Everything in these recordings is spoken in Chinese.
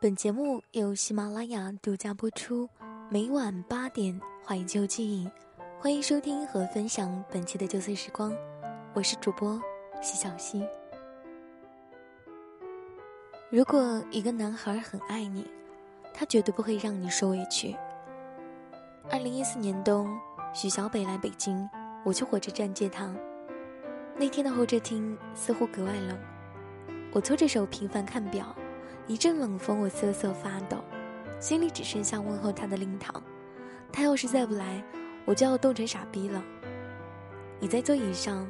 本节目由喜马拉雅独家播出，每晚八点怀旧记忆，欢迎收听和分享本期的旧岁时光，我是主播西小溪。如果一个男孩很爱你，他绝对不会让你受委屈。二零一四年冬，许小北来北京，我去火车站接他。那天的候车厅似乎格外冷，我搓着手频繁看表。一阵冷风，我瑟瑟发抖，心里只剩下问候他的令堂。他要是再不来，我就要冻成傻逼了。倚在座椅上，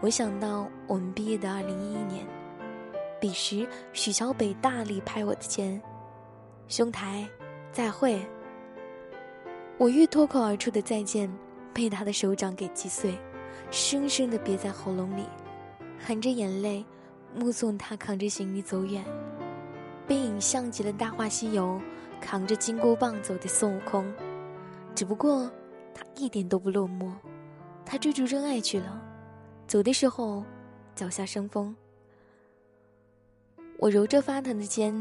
我想到我们毕业的二零一一年，彼时许小北大力拍我的肩，兄台，再会。我欲脱口而出的再见，被他的手掌给击碎，生生的憋在喉咙里，含着眼泪，目送他扛着行李走远。背影像极了《大话西游》扛着金箍棒走的孙悟空，只不过他一点都不落寞，他追逐真爱去了。走的时候，脚下生风。我揉着发疼的肩，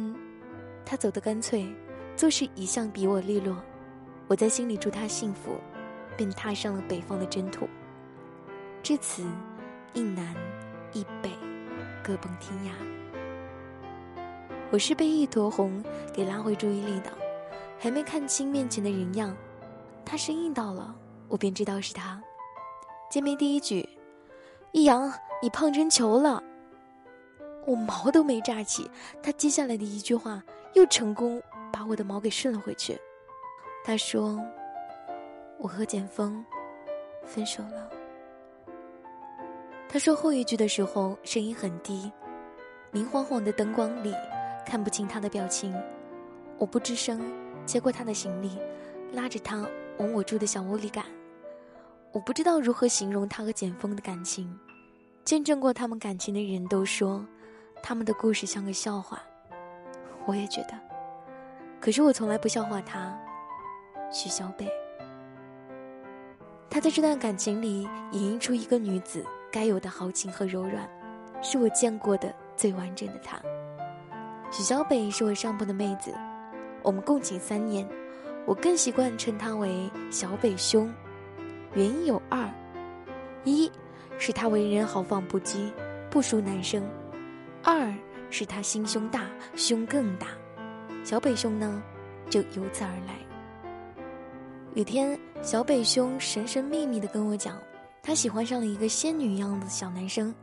他走得干脆，做事一向比我利落。我在心里祝他幸福，便踏上了北方的征途。至此，一南一北，各奔天涯。我是被一坨红给拉回注意力的，还没看清面前的人样，他声音到了，我便知道是他。见面第一句：“易阳，你胖成球了。”我毛都没炸起，他接下来的一句话又成功把我的毛给顺了回去。他说：“我和简风分手了。”他说后一句的时候声音很低，明晃晃的灯光里。看不清他的表情，我不吱声，接过他的行李，拉着他往我住的小屋里赶。我不知道如何形容他和简风的感情，见证过他们感情的人都说，他们的故事像个笑话。我也觉得，可是我从来不笑话他，许小北。他在这段感情里演绎出一个女子该有的豪情和柔软，是我见过的最完整的他。许小北是我上铺的妹子，我们共寝三年，我更习惯称他为小北兄。原因有二：一是他为人豪放不羁，不输男生；二是他心胸大，胸更大。小北兄呢，就由此而来。有天，小北兄神神秘秘的跟我讲，他喜欢上了一个仙女一样的小男生。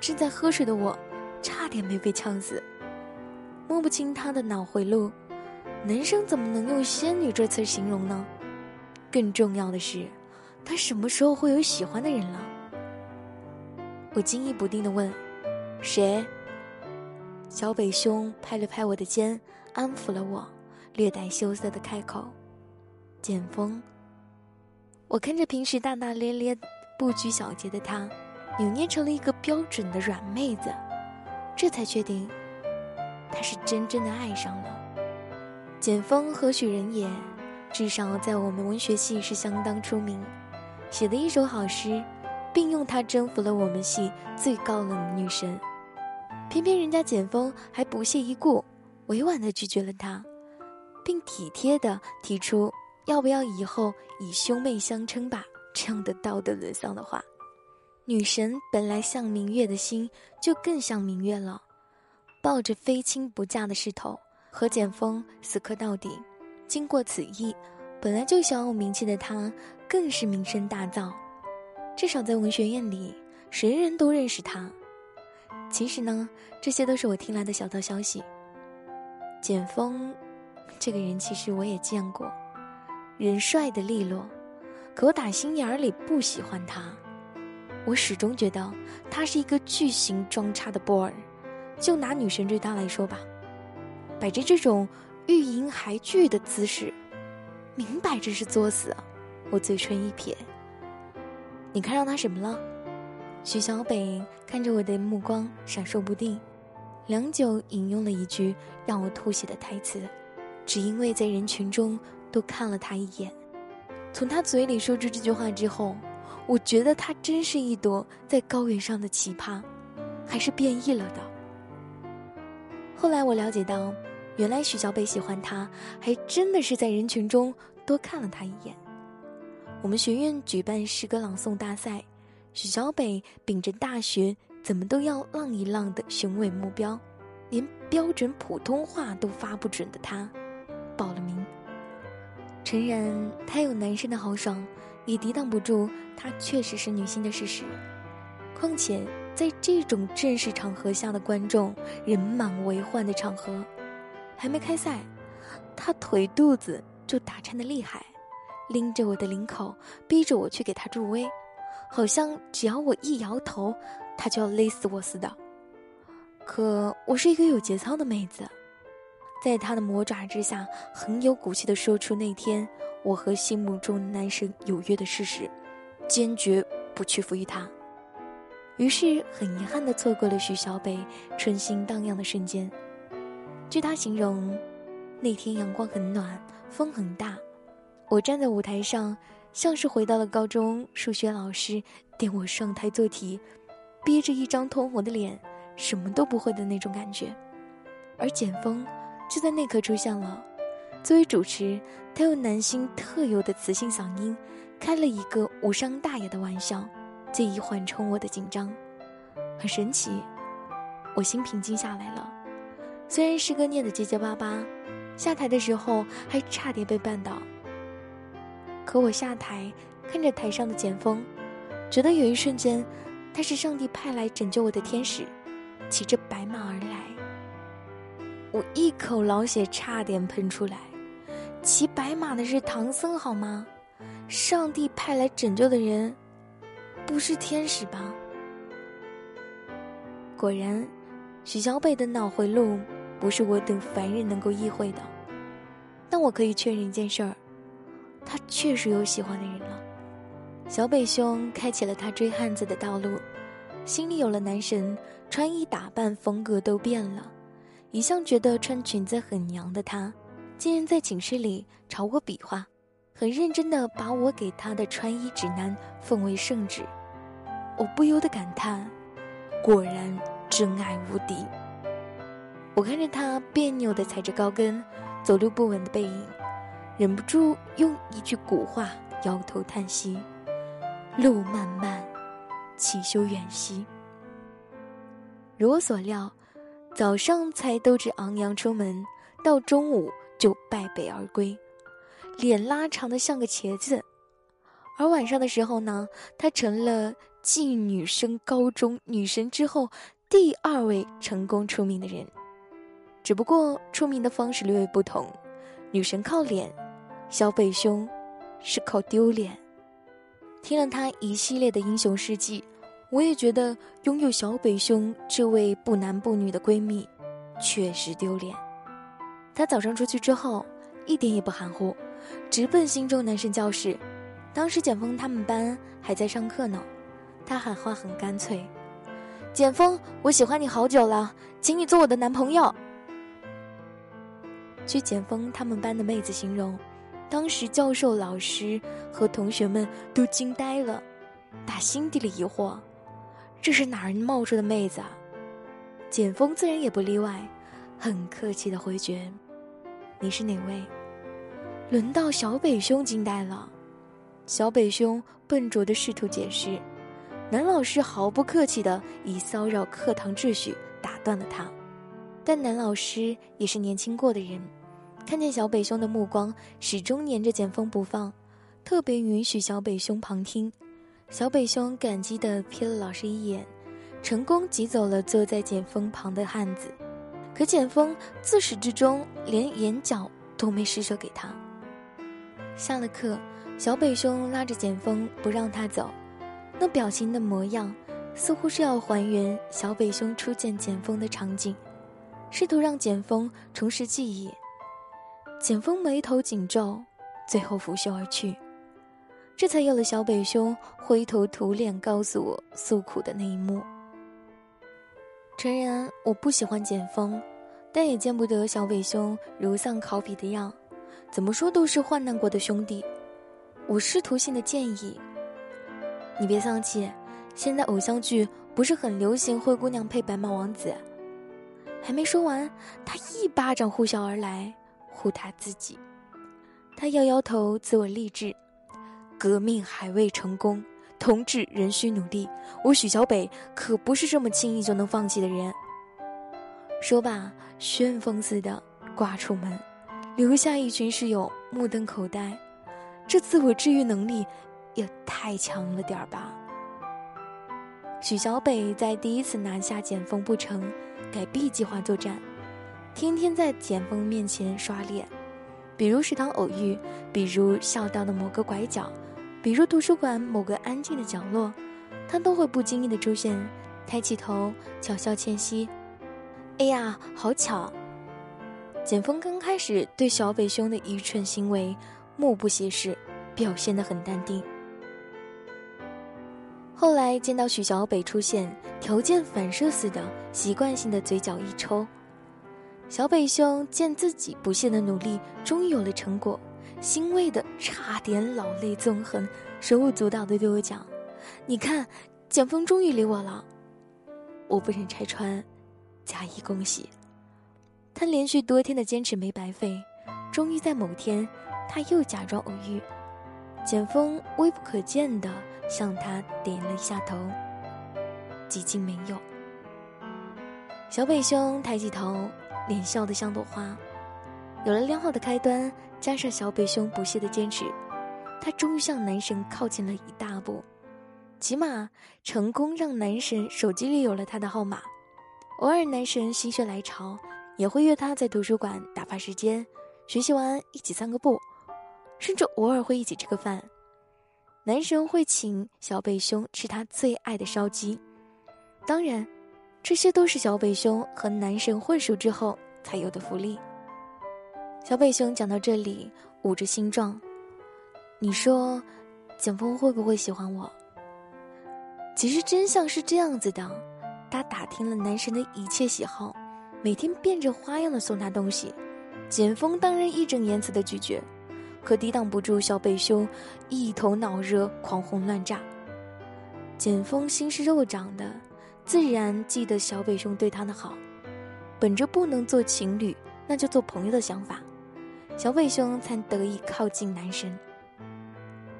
正在喝水的我，差点没被呛死。摸不清他的脑回路，男生怎么能用仙女这词形容呢？更重要的是，他什么时候会有喜欢的人了？我惊疑不定的问：“谁？”小北兄拍了拍我的肩，安抚了我，略带羞涩的开口：“简风。”我看着平时大大咧咧、不拘小节的他，扭捏成了一个标准的软妹子，这才确定。他是真正的爱上了简风何许人也，至少在我们文学系是相当出名，写的一首好诗，并用它征服了我们系最高冷的女神。偏偏人家简风还不屑一顾，委婉地拒绝了他，并体贴地提出要不要以后以兄妹相称吧这样的道德沦丧的话。女神本来像明月的心，就更像明月了。抱着非亲不嫁的势头，和简风死磕到底。经过此役，本来就小有名气的他，更是名声大噪。至少在文学院里，人人都认识他。其实呢，这些都是我听来的小道消息。简风，这个人其实我也见过，人帅的利落，可我打心眼儿里不喜欢他。我始终觉得他是一个巨型装叉的 boy。就拿女神追他来说吧，摆着这种欲迎还拒的姿势，明摆着是作死。我嘴唇一撇，你看上他什么了？徐小北看着我的目光闪烁不定，良久引用了一句让我吐血的台词，只因为在人群中多看了他一眼。从他嘴里说出这句话之后，我觉得他真是一朵在高原上的奇葩，还是变异了的。后来我了解到，原来许小北喜欢他，还真的是在人群中多看了他一眼。我们学院举办诗歌朗诵大赛，许小北秉着大学怎么都要浪一浪的雄伟目标，连标准普通话都发不准的他，报了名。诚然，他有男生的豪爽，也抵挡不住他确实是女性的事实。况且，在这种正式场合下的观众人满为患的场合，还没开赛，他腿肚子就打颤的厉害，拎着我的领口，逼着我去给他助威，好像只要我一摇头，他就要勒死我似的。可我是一个有节操的妹子。在他的魔爪之下，很有骨气的说出那天我和心目中男神有约的事实，坚决不屈服于他。于是很遗憾地错过了徐小北春心荡漾的瞬间。据他形容，那天阳光很暖，风很大，我站在舞台上，像是回到了高中数学老师点我上台做题，憋着一张通红的脸，什么都不会的那种感觉。而简风。就在那刻出现了。作为主持，他用男星特有的磁性嗓音，开了一个无伤大雅的玩笑，借以缓冲我的紧张。很神奇，我心平静下来了。虽然诗歌念得结结巴巴，下台的时候还差点被绊倒。可我下台，看着台上的简风，觉得有一瞬间，他是上帝派来拯救我的天使，骑着白马而来。我一口老血差点喷出来，骑白马的是唐僧好吗？上帝派来拯救的人，不是天使吧？果然，许小北的脑回路不是我等凡人能够意会的。但我可以确认一件事儿，他确实有喜欢的人了。小北兄开启了他追汉子的道路，心里有了男神，穿衣打扮风格都变了。一向觉得穿裙子很娘的他，竟然在寝室里朝我比划，很认真地把我给他的穿衣指南奉为圣旨。我不由得感叹：果然真爱无敌。我看着他别扭地踩着高跟，走路不稳的背影，忍不住用一句古话摇头叹息：路漫漫，其修远兮。如我所料。早上才斗志昂扬出门，到中午就败北而归，脸拉长的像个茄子。而晚上的时候呢，他成了继女生高中女神之后第二位成功出名的人。只不过出名的方式略有不同，女神靠脸，小北兄是靠丢脸。听了他一系列的英雄事迹。我也觉得拥有小北兄这位不男不女的闺蜜，确实丢脸。她早上出去之后，一点也不含糊，直奔心中男神教室。当时简风他们班还在上课呢，他喊话很干脆：“简风，我喜欢你好久了，请你做我的男朋友。”据简风他们班的妹子形容，当时教授、老师和同学们都惊呆了，打心底里疑惑。这是哪儿冒出的妹子啊？简风自然也不例外，很客气的回绝：“你是哪位？”轮到小北兄惊呆了，小北兄笨拙的试图解释，男老师毫不客气的以骚扰课堂秩序打断了他。但男老师也是年轻过的人，看见小北兄的目光始终粘着简风不放，特别允许小北兄旁听。小北兄感激地瞥了老师一眼，成功挤走了坐在简风旁的汉子。可简风自始至终连眼角都没施舍给他。下了课，小北兄拉着简风不让他走，那表情的模样，似乎是要还原小北兄初见简风的场景，试图让简风重拾记忆。简风眉头紧皱，最后拂袖而去。这才有了小北兄灰头土脸告诉我诉苦的那一幕。诚然，我不喜欢简风，但也见不得小北兄如丧考妣的样。怎么说都是患难过的兄弟。我试图性的建议：你别丧气，现在偶像剧不是很流行灰姑娘配白马王子？还没说完，他一巴掌呼啸而来，呼他自己。他摇摇头，自我励志：革命还未成功，同志仍需努力。我许小北可不是这么轻易就能放弃的人。说罢，旋风似的挂出门，留下一群室友目瞪口呆。这自我治愈能力也太强了点儿吧？许小北在第一次拿下简风不成，改 B 计划作战，天天在简风面前刷脸，比如食堂偶遇，比如校道的某个拐角，比如图书馆某个安静的角落，他都会不经意的出现，抬起头巧笑倩兮。哎呀，好巧！简风刚开始对小北兄的愚蠢行为目不斜视，表现得很淡定。后来见到许小北出现，条件反射似的，习惯性的嘴角一抽。小北兄见自己不懈的努力终于有了成果，欣慰的差点老泪纵横，手舞足蹈的对我讲：“你看，简风终于理我了。”我不忍拆穿，加以恭喜。他连续多天的坚持没白费，终于在某天，他又假装偶遇，简风微不可见的。向他点了一下头，几近没有。小北兄抬起头，脸笑得像朵花。有了良好的开端，加上小北兄不懈的坚持，他终于向男神靠近了一大步，起码成功让男神手机里有了他的号码。偶尔男神心血来潮，也会约他在图书馆打发时间，学习完一起散个步，甚至偶尔会一起吃个饭。男神会请小北兄吃他最爱的烧鸡，当然，这些都是小北兄和男神混熟之后才有的福利。小北兄讲到这里，捂着心状，你说，简风会不会喜欢我？其实真相是这样子的，他打听了男神的一切喜好，每天变着花样的送他东西，简风当然义正言辞的拒绝。可抵挡不住小北兄一头脑热、狂轰乱炸。简风心是肉长的，自然记得小北兄对他的好。本着不能做情侣，那就做朋友的想法，小北兄才得以靠近男神。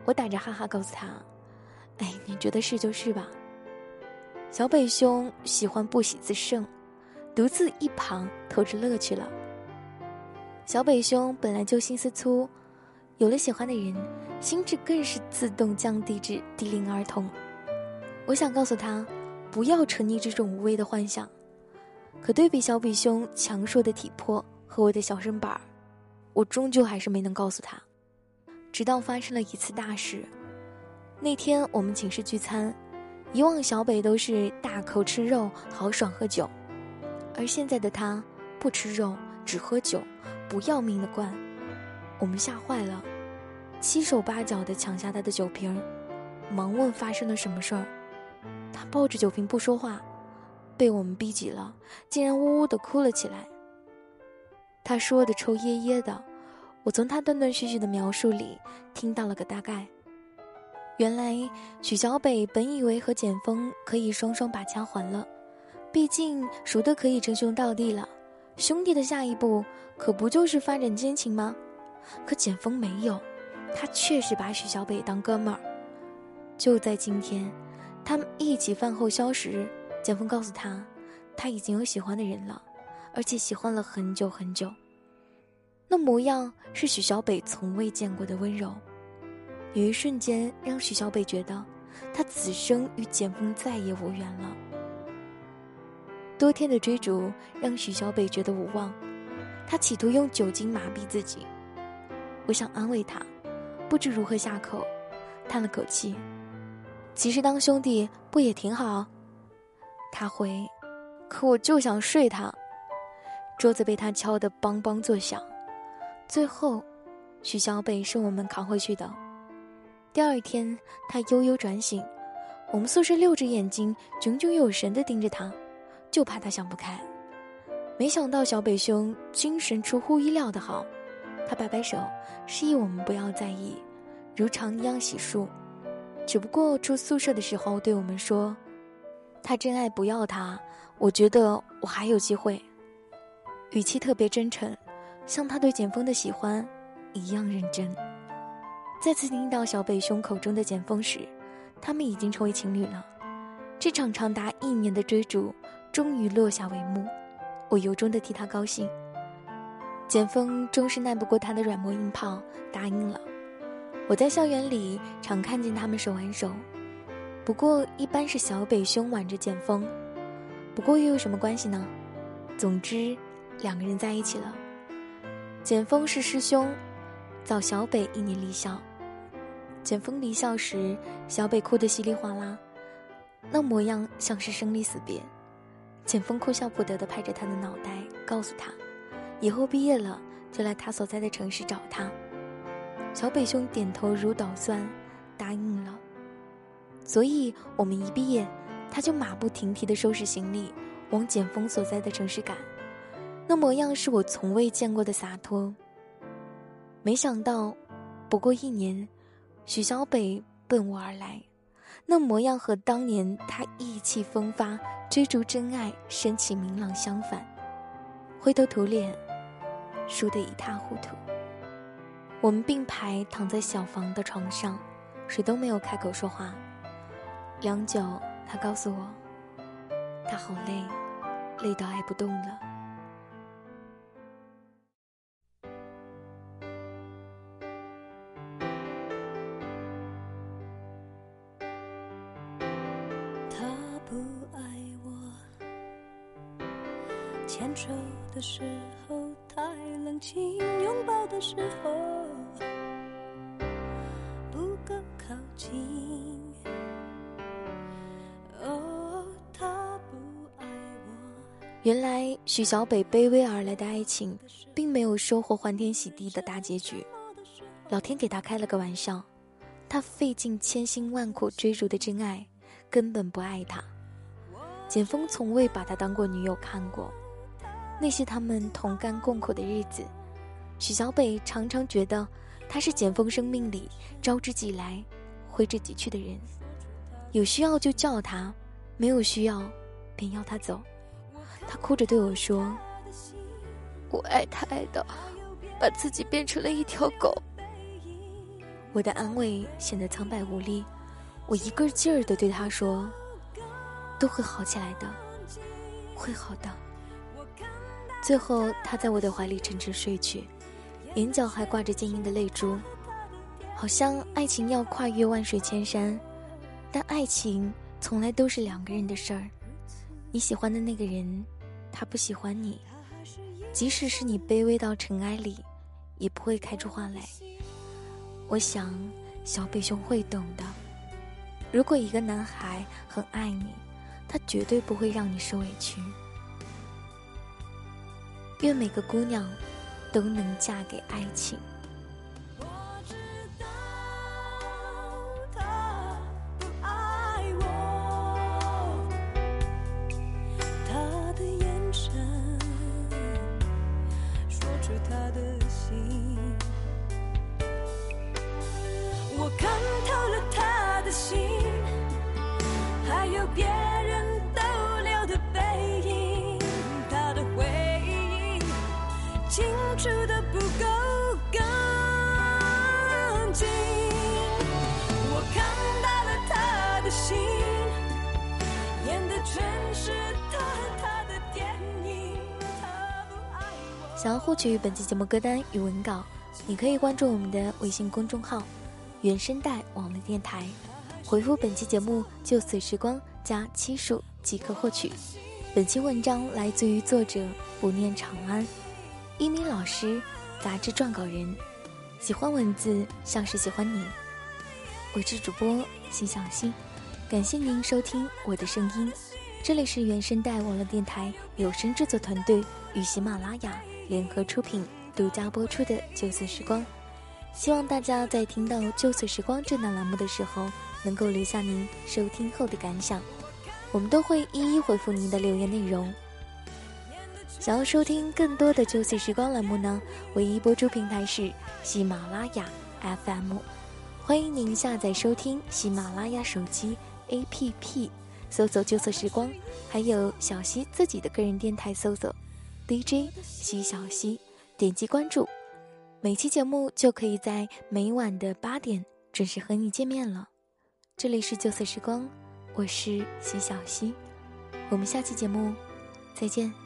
我打着哈哈告诉他：“哎，你觉得是就是吧。”小北兄喜欢不喜自胜，独自一旁偷着乐去了。小北兄本来就心思粗。有了喜欢的人，心智更是自动降低至低龄儿童。我想告诉他，不要沉溺这种无谓的幻想。可对比小比兄强硕的体魄和我的小身板儿，我终究还是没能告诉他。直到发生了一次大事。那天我们寝室聚餐，以往小北都是大口吃肉，豪爽喝酒，而现在的他不吃肉，只喝酒，不要命的灌。我们吓坏了，七手八脚的抢下他的酒瓶，忙问发生了什么事儿。他抱着酒瓶不说话，被我们逼急了，竟然呜呜的哭了起来。他说的抽噎噎的，我从他断断续续的描述里听到了个大概。原来许小北本以为和简风可以双双把家还了，毕竟熟的可以称兄道弟了，兄弟的下一步可不就是发展奸情吗？可简风没有，他确实把许小北当哥们儿。就在今天，他们一起饭后消食，简风告诉他，他已经有喜欢的人了，而且喜欢了很久很久。那模样是许小北从未见过的温柔，有一瞬间让许小北觉得，他此生与简风再也无缘了。多天的追逐让许小北觉得无望，他企图用酒精麻痹自己。我想安慰他，不知如何下口，叹了口气。其实当兄弟不也挺好？他回，可我就想睡他。桌子被他敲得梆梆作响。最后，许小北是我们扛回去的。第二天，他悠悠转醒，我们宿舍六只眼睛炯炯有神地盯着他，就怕他想不开。没想到小北兄精神出乎意料的好。他摆摆手，示意我们不要在意，如常一样洗漱。只不过住宿舍的时候对我们说：“他真爱不要他，我觉得我还有机会。”语气特别真诚，像他对简风的喜欢一样认真。再次听到小北兄口中的简风时，他们已经成为情侣了。这场长达一年的追逐终于落下帷幕，我由衷的替他高兴。简风终是耐不过他的软磨硬泡，答应了。我在校园里常看见他们手挽手，不过一般是小北兄挽着简风，不过又有什么关系呢？总之，两个人在一起了。简风是师兄，早小北一年离校。简风离校时，小北哭得稀里哗啦，那模样像是生离死别。简风哭笑不得地拍着他的脑袋，告诉他，以后毕业了就来他所在的城市找他。小北兄点头如捣蒜，答应了。所以，我们一毕业，他就马不停蹄地收拾行李，往简风所在的城市赶。那模样是我从未见过的洒脱。没想到，不过一年，许小北奔我而来，那模样和当年他意气风发追逐真爱、神气明朗相反。灰头土脸，输得一塌糊涂。我们并排躺在小房的床上，谁都没有开口说话。良久，他告诉我，他好累，累到挨不动了。牵手的时候太冷清，拥抱的时候不够靠近。哦，他不爱我。原来许小北卑微而来的爱情，并没有收获欢天喜地的大结局。老天给他开了个玩笑，他费尽千辛万苦追逐的真爱，根本不爱他。简风从未把他当过女友看过。那些他们同甘共苦的日子，许小北常常觉得他是简风生命里招之即来、挥之即去的人。有需要就叫他，没有需要，便要他走。他哭着对我说：“我爱他爱的，把自己变成了一条狗。”我的安慰显得苍白无力，我一个劲儿的对他说：“都会好起来的，会好的。”最后，他在我的怀里沉沉睡去，眼角还挂着晶莹的泪珠，好像爱情要跨越万水千山，但爱情从来都是两个人的事儿。你喜欢的那个人。他不喜欢你，即使是你卑微到尘埃里，也不会开出花来。我想，小北兄会懂的。如果一个男孩很爱你，他绝对不会让你受委屈。愿每个姑娘都能嫁给爱情。想要获取本期节目歌单与文稿，你可以关注我们的微信公众号“原声带网络电台”，回复本期节目“就此时光”加七数即可获取。本期文章来自于作者不念长安，一名老师，杂志撰稿人。喜欢文字，像是喜欢你。我是主播心小溪，感谢您收听我的声音。这里是原声带网络电台有声制作团队与喜马拉雅。联合出品、独家播出的《旧色时光》，希望大家在听到《旧色时光》这档栏目的时候，能够留下您收听后的感想，我们都会一一回复您的留言内容。想要收听更多的《旧色时光》栏目呢，唯一播出平台是喜马拉雅 FM，欢迎您下载收听喜马拉雅手机 APP，搜索“旧色时光”，还有小溪自己的个人电台搜索。DJ 西小溪，点击关注，每期节目就可以在每晚的八点准时和你见面了。这里是旧色时光，我是西小溪，我们下期节目再见。